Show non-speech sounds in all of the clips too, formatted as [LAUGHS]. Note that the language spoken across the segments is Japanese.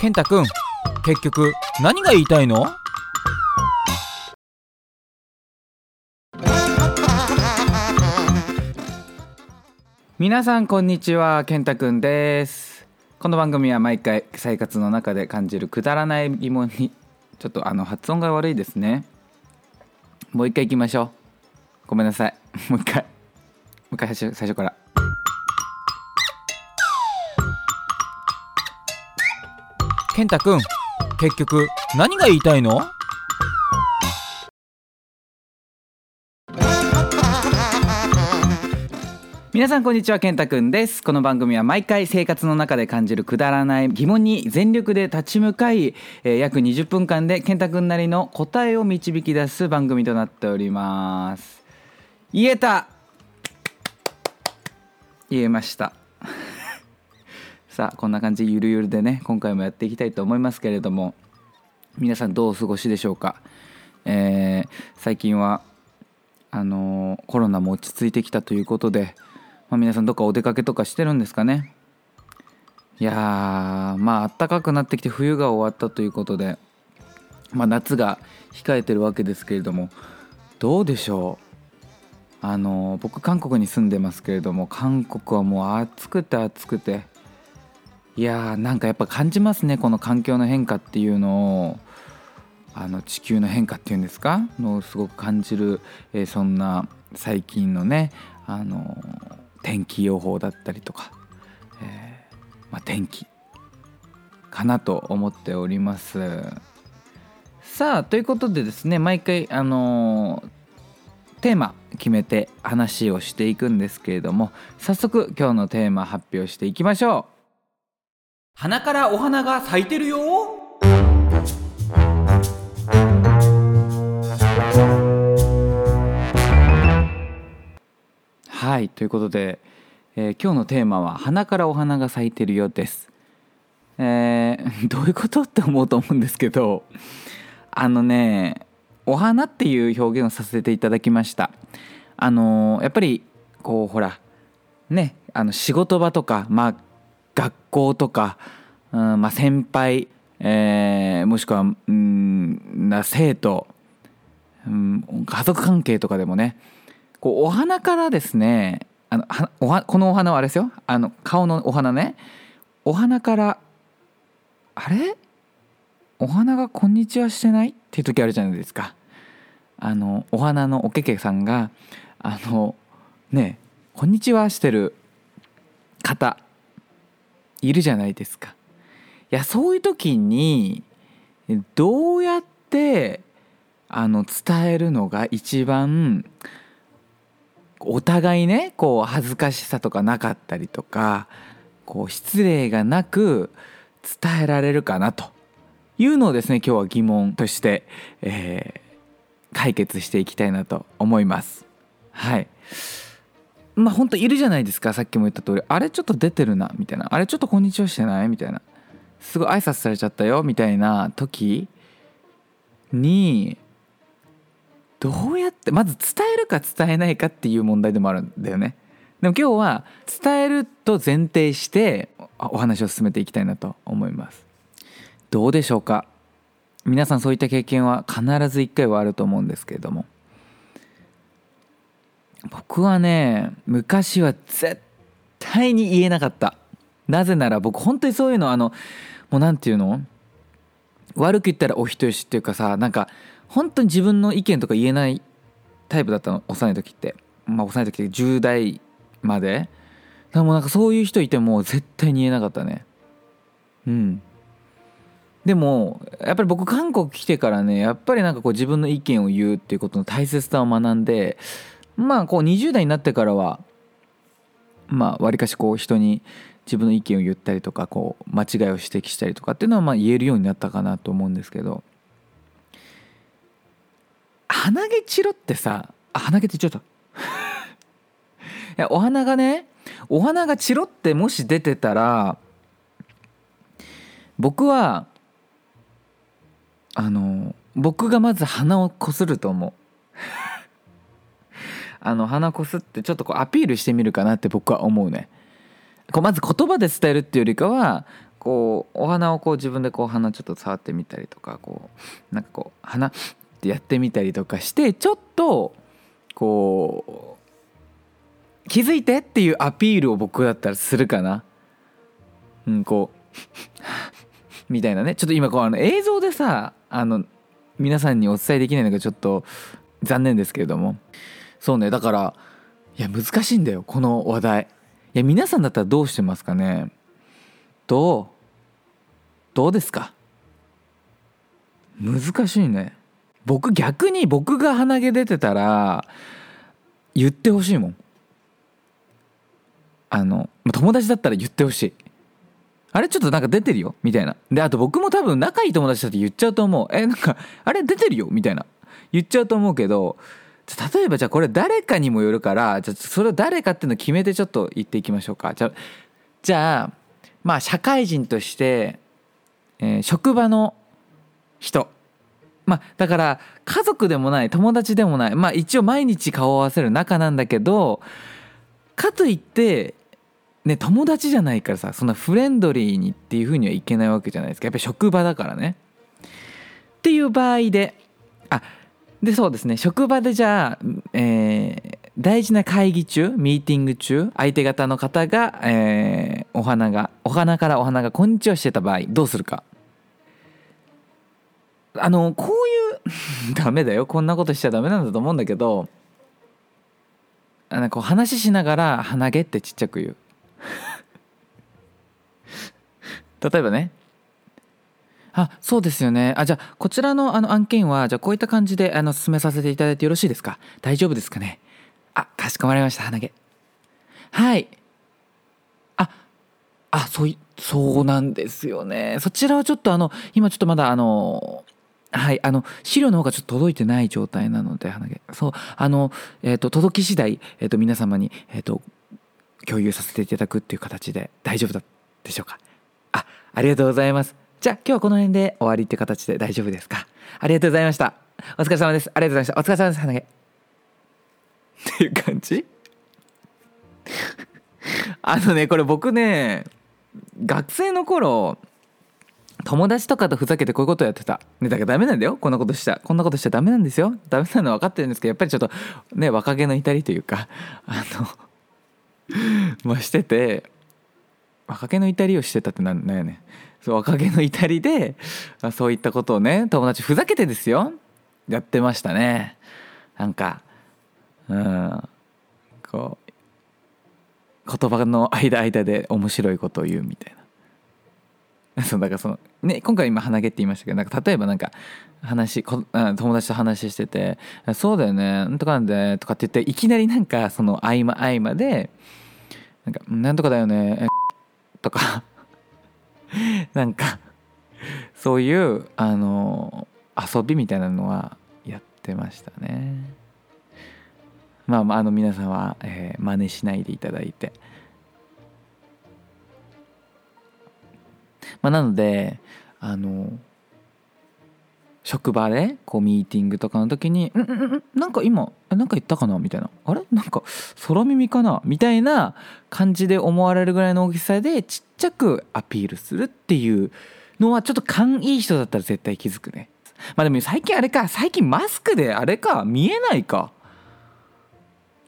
健太くん結局何が言いたいの？皆さんこんにちは健太くんです。この番組は毎回生活の中で感じるくだらない疑問にちょっとあの発音が悪いですね。もう一回いきましょう。ごめんなさい。[LAUGHS] もう一回。もう一回最初最初から。健太くん結局何が言いたいの？皆さんこんにちは。健太くんです。この番組は毎回生活の中で感じるくだらない疑問に全力で立ち向かい、えー約20分間で健太くんなりの答えを導き出す番組となっております。言えた。言えました。さあこんな感じゆるゆるでね今回もやっていきたいと思いますけれども皆さんどうお過ごしでしょうか、えー最近はあのーコロナも落ち着いてきたということで、まあ、皆さんどっかお出かけとかしてるんですかね？いやーまあ暖かくなってきて冬が終わったということで、まあ、夏が控えてるわけですけれどもどうでしょう？あの僕韓国に住んでますけれども韓国はもう暑くて暑くていやーなんかやっぱ感じますねこの環境の変化っていうのを。あの地球の変化っていうんですか？のすごく感じる、えーそんな最近のねあの天気予報だったりとか、えーまあ、天気かなと思っております。さあということでですね毎回あのテーマ決めて話をしていくんですけれども早速今日のテーマ発表していきましょう。花からお花が咲いてるよはいということで、えー今日のテーマは「花からお花が咲いてるよ」です。えー [LAUGHS] どういうことって思うと思うんですけどあのねお花っていう表現をさせていただきました。あのーやっぱりこうほらねあの仕事場とか、まあ、学校とか、うんまあ、先輩、えーもしくは、うん、な生徒、うん、家族関係とかでもねこうお花からですねあのはおはこのお花はあれですよ。あの顔のお花ね。お花からあれ？お花が「こんにちは」してない？っていう時あるじゃないですか。あのお花のおけけさんがあのね「こんにちは」してる方。いるじゃないですか。いやそういう時にどうやってあの伝えるのが一番お互いねこう恥ずかしさとかなかったりとかこう失礼がなく伝えられるかなというのをですね今日は疑問として、えー解決していきたいなと思います。はいまあ本当いるじゃないですかさっきも言った通り。あれちょっと出てるなみたいな。あれちょっとこんにちはしてない？みたいな。すごい挨拶されちゃったよみたいな時にどうやってまず伝えるか伝えないかっていう問題でもあるんだよね。でも今日は伝えると前提してお話を進めていきたいなと思います。どうでしょうか？皆さんそういった経験は必ず一回はあると思うんですけれども。僕はね昔は絶対に言えなかった。なぜなら僕本当にそういうのあのもうなんていうの？悪く言ったらお人よしっていうかさなんか本当に自分の意見とか言えないタイプだったの幼い時って。まあ幼い時って10代まで。だからもうなんかそういう人いても絶対に言えなかったね。うん。でもやっぱり僕韓国来てからねやっぱりなんかこう自分の意見を言うっていうことの大切さを学んでまあこう20代になってからはまあわりかしこう人に自分の意見を言ったりとかこう間違いを指摘したりとかっていうのはまあ言えるようになったかなと思うんですけど鼻毛チロってさあ鼻毛ってちょっといやお花がねお花がチロってもし出てたら僕はあの僕がまず鼻をこすると思う。あの鼻こすってちょっとこうアピールしてみるかなって僕は思うね。こうまず言葉で伝えるっていうよりかはこうお花をこう自分でこう花ちょっと触ってみたりとかこうなんかこう花ってやってみたりとかしてちょっとこう気づいてっていうアピールを僕だったらするかな。うん、こう [LAUGHS] みたいなね。ちょっと今こうあの映像でさあの皆さんにお伝えできないのがちょっと残念ですけれども。そうねだからいや難しいんだよこの話題。いや皆さんだったらどうしてますかね？どう？どうですか？難しいね。僕逆に僕が鼻毛出てたら言ってほしいもん。あの友達だったら言ってほしい。あれちょっとなんか出てるよ？みたいな。であと僕も多分仲いい友達だって言っちゃうと思う。えなんかあれ出てるよ？みたいな。言っちゃうと思うけど例えばじゃあこれ誰かにもよるからじゃそれを誰かっていうのを決めてちょっと言っていきましょうか。じゃじゃあまあ社会人として、えー、職場の人。まあだから家族でもない友達でもない。まあ一応毎日顔を合わせる仲なんだけどかといってね友達じゃないからさそんなフレンドリーにっていうふうにはいけないわけじゃないですか。やっぱり職場だからね。っていう場合であでそうですね。職場でじゃあ、えー、大事な会議中ミーティング中相手方の方が、えー、お花がお花からお花がこんにちはしてた場合どうするか？あのこういう [LAUGHS] ダメだよ。こんなことしちゃダメなんだと思うんだけどあのこう話しながら「鼻毛」ってちっちゃく言う。[LAUGHS] 例えばねあそうですよね。あじゃあこちらのあの案件はじゃあこういった感じであの進めさせていただいてよろしいですか？大丈夫ですかね？あかしこまりました。鼻毛。はい。ああそういそうなんですよね。そちらはちょっとあの今ちょっとまだあのはいあの資料の方がちょっと届いてない状態なので鼻毛。そうあのえっ、ー、と届き次第えっ、ー、と皆様にえっ、ー、と共有させていただくっていう形で大丈夫だでしょうか？あありがとうございます。じゃあ今日はこの辺で終わりって形で大丈夫ですか？ありがとうございました。お疲れ様です。ありがとうございました。お疲れ様です。鼻毛。っていう感じ？[LAUGHS] あのね、これ僕ね、学生の頃、友達とかとふざけてこういうことやってた。ね、だからダメなんだよ。こんなことしちゃ。こんなことしちゃダメなんですよ。ダメなの分かってるんですけど、やっぱりちょっと、ね、若気の至りというか、あのまあしてて、若気の至りをしてたってなんだよね。そう若気の至りでそういったことをね友達ふざけてですよ。やってましたね。なんかうんこう言葉の間間で面白いことを言うみたいな。[LAUGHS] そうだからそのね今回今鼻毛って言いましたけどなんか例えばなんか話こ友達と話してて「そうだよねなんとかなんで」とかって言っていきなりなんかその合間合間で「なんかなんとかだよね」とか [LAUGHS] なんかそういうあの遊びみたいなのはやってましたね。まあ、あ、あの皆さんは、えー、真似しないでいただいて。まあなのであの職場でこうミーティングとかの時に「うんうんうんなんか今なんか言ったかな?」みたいな「あれ？なんか空耳かな?」みたいな感じで思われるぐらいの大きさでちっちゃくアピールするっていうのはちょっと勘いい人だったら絶対気づくね。まあでも最近あれか。最近マスクであれか。見えないか。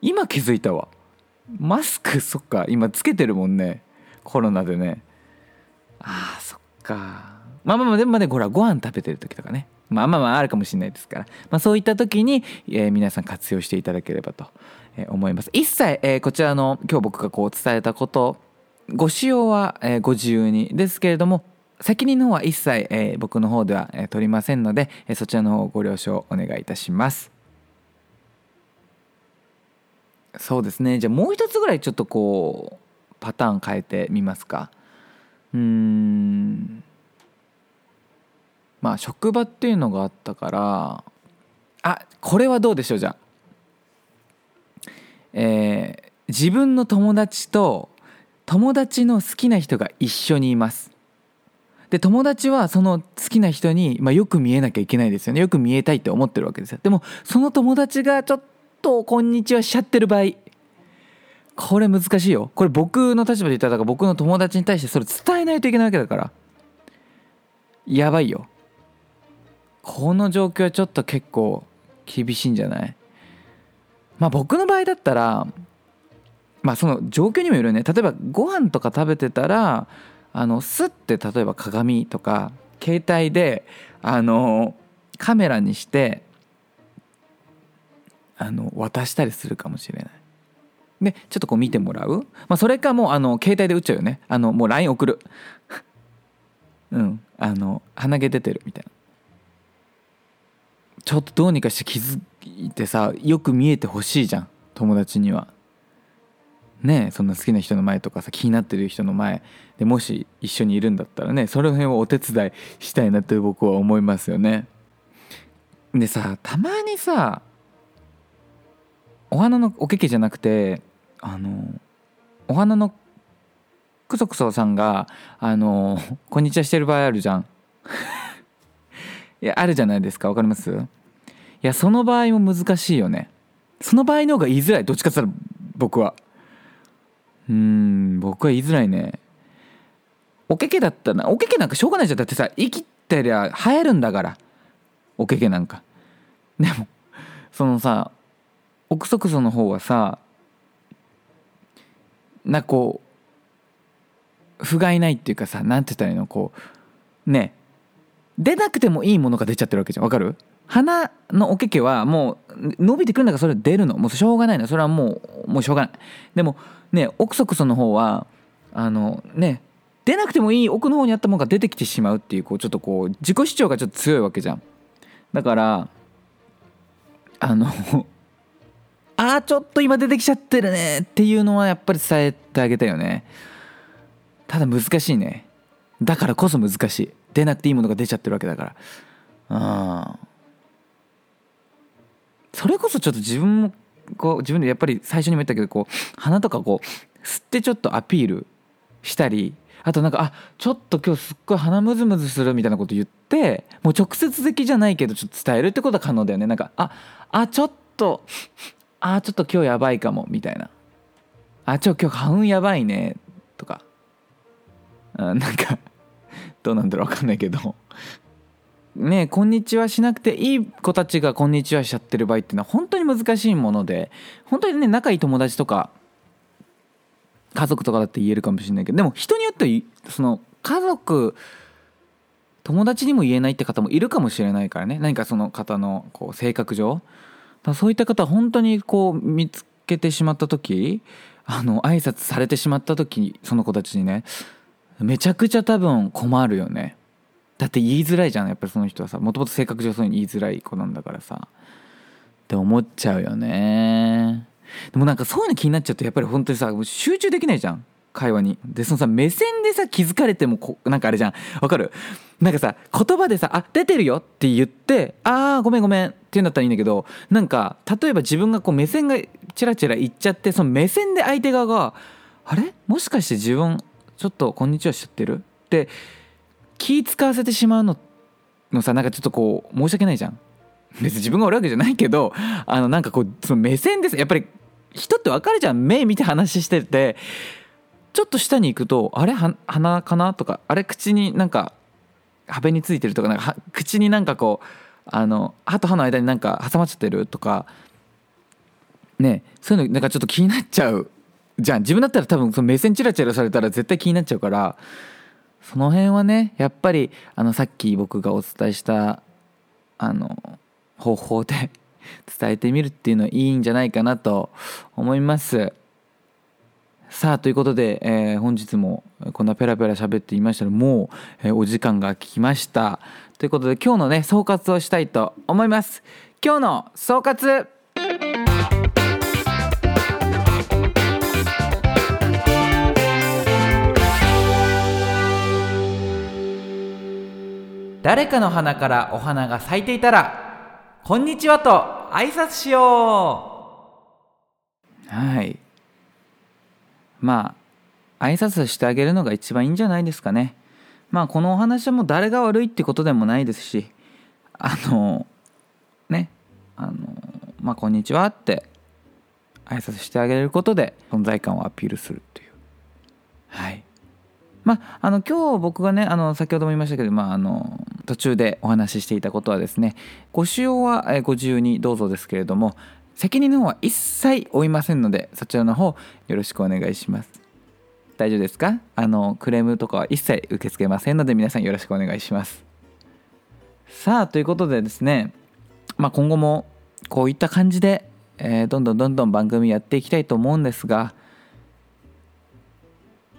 今気づいたわ。マスクそっか。今つけてるもんね。コロナでね。あーそっか。まあまあまあでもねほらご飯食べてる時とかね。まあまあまああるかもしれないですから、まあ、そういった時に、えー、皆さん活用していただければと思います。一切、えー、こちらの今日僕がこう伝えたことご使用は、えー、ご自由にですけれども責任の方は一切、えー、僕の方では、えー、取りませんので、えー、そちらの方ご了承お願いいたします。そうですね。じゃあもう一つぐらいちょっとこうパターン変えてみますか。うん。まあ職場っていうのがあったからあこれはどうでしょうじゃあ。えー、自分の友達と友達の好きな人が一緒にいます。で友達はその好きな人に、まあ、よく見えなきゃいけないですよね。よく見えたいって思ってるわけですよ。でもその友達がちょっと「こんにちは」しちゃってる場合これ難しいよ。これ僕の立場で言ったら僕の友達に対してそれ伝えないといけないわけだから。やばいよ。この状況はちょっと結構厳しいんじゃない？まあ僕の場合だったらまあその状況にもよるよね。例えばご飯とか食べてたらあのスッて例えば鏡とか携帯であのカメラにしてあの渡したりするかもしれない。でちょっとこう見てもらう、まあ、それかもうあの携帯で打っちゃうよね。あのもう LINE 送る。[LAUGHS] うん。あの鼻毛出てるみたいな。ちょっとどうにかして気づいてさよく見えてほしいじゃん友達には。ねそんな好きな人の前とかさ気になってる人の前。でもし一緒にいるんだったらねその辺をお手伝いしたいなって僕は思いますよね。でさたまにさお花のおけけじゃなくてあのお花のクソクソさんがあのこんにちはしてる場合あるじゃん。[LAUGHS] いやあるじゃないですか。わかります？いやその場合も難しいよね。その場合の方が言いづらい。どっちかって言ったら僕は。うん僕は言いづらいね。おけけだったな。おけけなんかしょうがないじゃん。だってさ生きてりゃ生えるんだから。おけけなんか。でもそのさ奥クソの方はさなんかこう不甲斐ないっていうかさなんて言ったらいいの？こうね。出なくてもいいものが出ちゃってるわけじゃん。わかる？鼻のおけけはもう伸びてくるんだからそれ出るの。もうしょうがないの。それはもうもうしょうがない。でもね奥クソの方はあのね出なくてもいい奥の方にあったものが出てきてしまうっていうこうちょっとこう自己主張がちょっと強いわけじゃん。だからあの [LAUGHS] ああちょっと今出てきちゃってるねっていうのはやっぱり伝えてあげたよね。ただ難しいね。だからこそ難しい。出なくていいものが出ちゃってるわけだから。うん。それこそちょっと自分もこう自分でやっぱり最初にも言ったけどこう鼻とかこう吸ってちょっとアピールしたりあとなんかあちょっと今日すっごい鼻ムズムズするみたいなこと言ってもう直接的じゃないけどちょっと伝えるってことは可能だよね。なんかああちょっとあちょっと今日やばいかもみたいな。あちょ今日花粉やばいねとか。あなんかどうなんだろう分かんないけど。ねこんにちはしなくていい子たちがこんにちはしちゃってる場合っていうのは本当に難しいもので本当にね仲いい友達とか家族とかだって言えるかもしれないけどでも人によってその家族友達にも言えないって方もいるかもしれないからね。何かその方のこう性格上。そういった方は本当にこう見つけてしまった時あの挨拶されてしまった時にその子たちにね。めちゃくちゃ多分困るよね。だって言いづらいじゃんやっぱりその人はさ。もともと性格上そういうに言いづらい子なんだからさ。って思っちゃうよね。でもなんかそういうの気になっちゃうとやっぱり本当にさ集中できないじゃん。会話に。でそのさ目線でさ気づかれてもこなんかあれじゃん。わかる？なんかさ言葉でさ「あ出てるよ」って言って「ああごめんごめん」って言うんだったらいいんだけどなんか例えば自分がこう目線がチラチラいっちゃってその目線で相手側が「あれ？もしかして自分ちょっとこんにちはしちゃってる?」って気使わせてしまうののさなんかちょっとこう申し訳ないじゃん。[LAUGHS] 別に自分が悪いわけじゃないけどあのなんかこうその目線です。やっぱり人って分かるじゃん。目見て話してて。ちょっと下に行くとあれ？鼻かな？とかあれ？口になんか壁についてるとかなんか口になんかこうあの歯と歯の間になんか挟まっちゃってるとか。ねそういうのなんかちょっと気になっちゃうじゃん自分だったら多分その目線チラチラされたら絶対気になっちゃうからその辺はねやっぱりあのさっき僕がお伝えしたあの方法で [LAUGHS] 伝えてみるっていうのはいいんじゃないかなと思います。さあということで、えー、本日もこんなペラペラ喋っていましたらもう、えー、お時間が来ましたということで今日のね総括をしたいと思います今日の総括誰かの花からお花が咲いていたらこんにちはと挨拶しよう。はい。まあ挨拶してあげるのが一番いいんじゃないですかね。まあこのお話はもう誰が悪いってことでもないですしあのねあのまあこんにちはって挨拶してあげることで存在感をアピールするという。はい。まあ、あの今日僕がねあの先ほども言いましたけど、まあ、あの途中でお話ししていたことはですねご使用はご自由にどうぞですけれども責任の方は一切負いませんのでそちらの方よろしくお願いします。大丈夫ですか？あのクレームとかは一切受け付けませんので皆さんよろしくお願いします。さあということでですね、まあ、今後もこういった感じで、えー、どんどんどんどん番組やっていきたいと思うんですが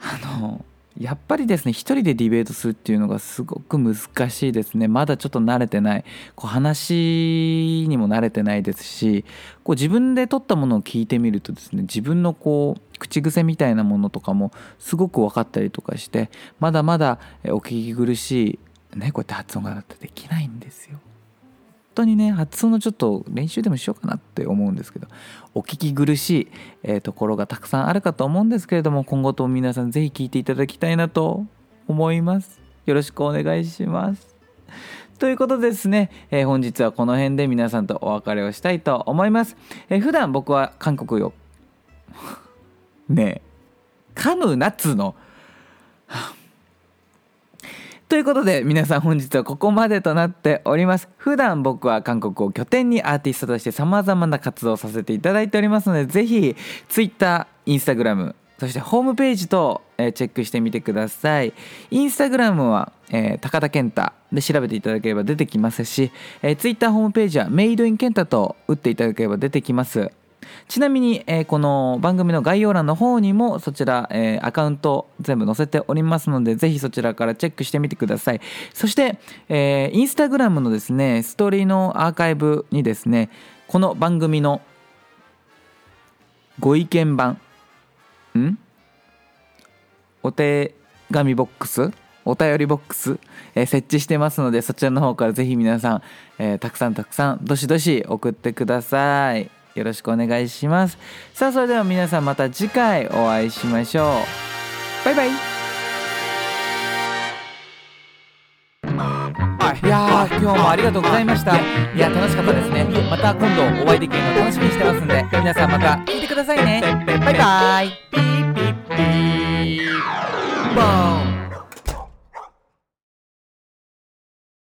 あのやっぱりですね一人でディベートするっていうのがすごく難しいですね。まだちょっと慣れてない。こう話にも慣れてないですしこう自分で撮ったものを聞いてみるとですね自分のこう口癖みたいなものとかもすごく分かったりとかしてまだまだお聞き苦しいねこうやって発音がだってできないんですよ。当にね発音のちょっと練習でもしようかなって思うんですけどお聞き苦しい、えー、ところがたくさんあるかと思うんですけれども今後とも皆さん是非聞いていただきたいなと思います。よろしくお願いします。ということでですね、えー、本日はこの辺で皆さんとお別れをしたいと思います、えー、普段僕は韓国よ。[LAUGHS] ねえ。噛むなっつうの。ということで皆さん本日はここまでとなっております普段僕は韓国を拠点にアーティストとして様々な活動をさせていただいておりますのでぜひ Twitter、Instagram そしてホームページと、え、チェックしてみてください。インスタグラムは、えー、高田健太で調べていただければ出てきますし、えー、ツイッターホームページはメイドイン健太と打っていただければ出てきます。ちなみに、えー、この番組の概要欄の方にもそちら、えー、アカウント全部載せておりますのでぜひそちらからチェックしてみてください。そして、えー、インスタグラムのですねストーリーのアーカイブにですねこの番組のご意見版ん？お手紙ボックス？お便りボックス、えー、設置してますのでそちらの方からぜひ皆さん、えー、たくさんたくさんどしどし送ってください。よろしくお願いします。さあそれでは皆さんまた次回お会いしましょう。バイバイ。いや今日もありがとうございました。いや楽しかったですね。また今度お会いできるの楽しみにしてますんで皆さんまた聞いてくださいね。バイバイ。ピーピピー。ボー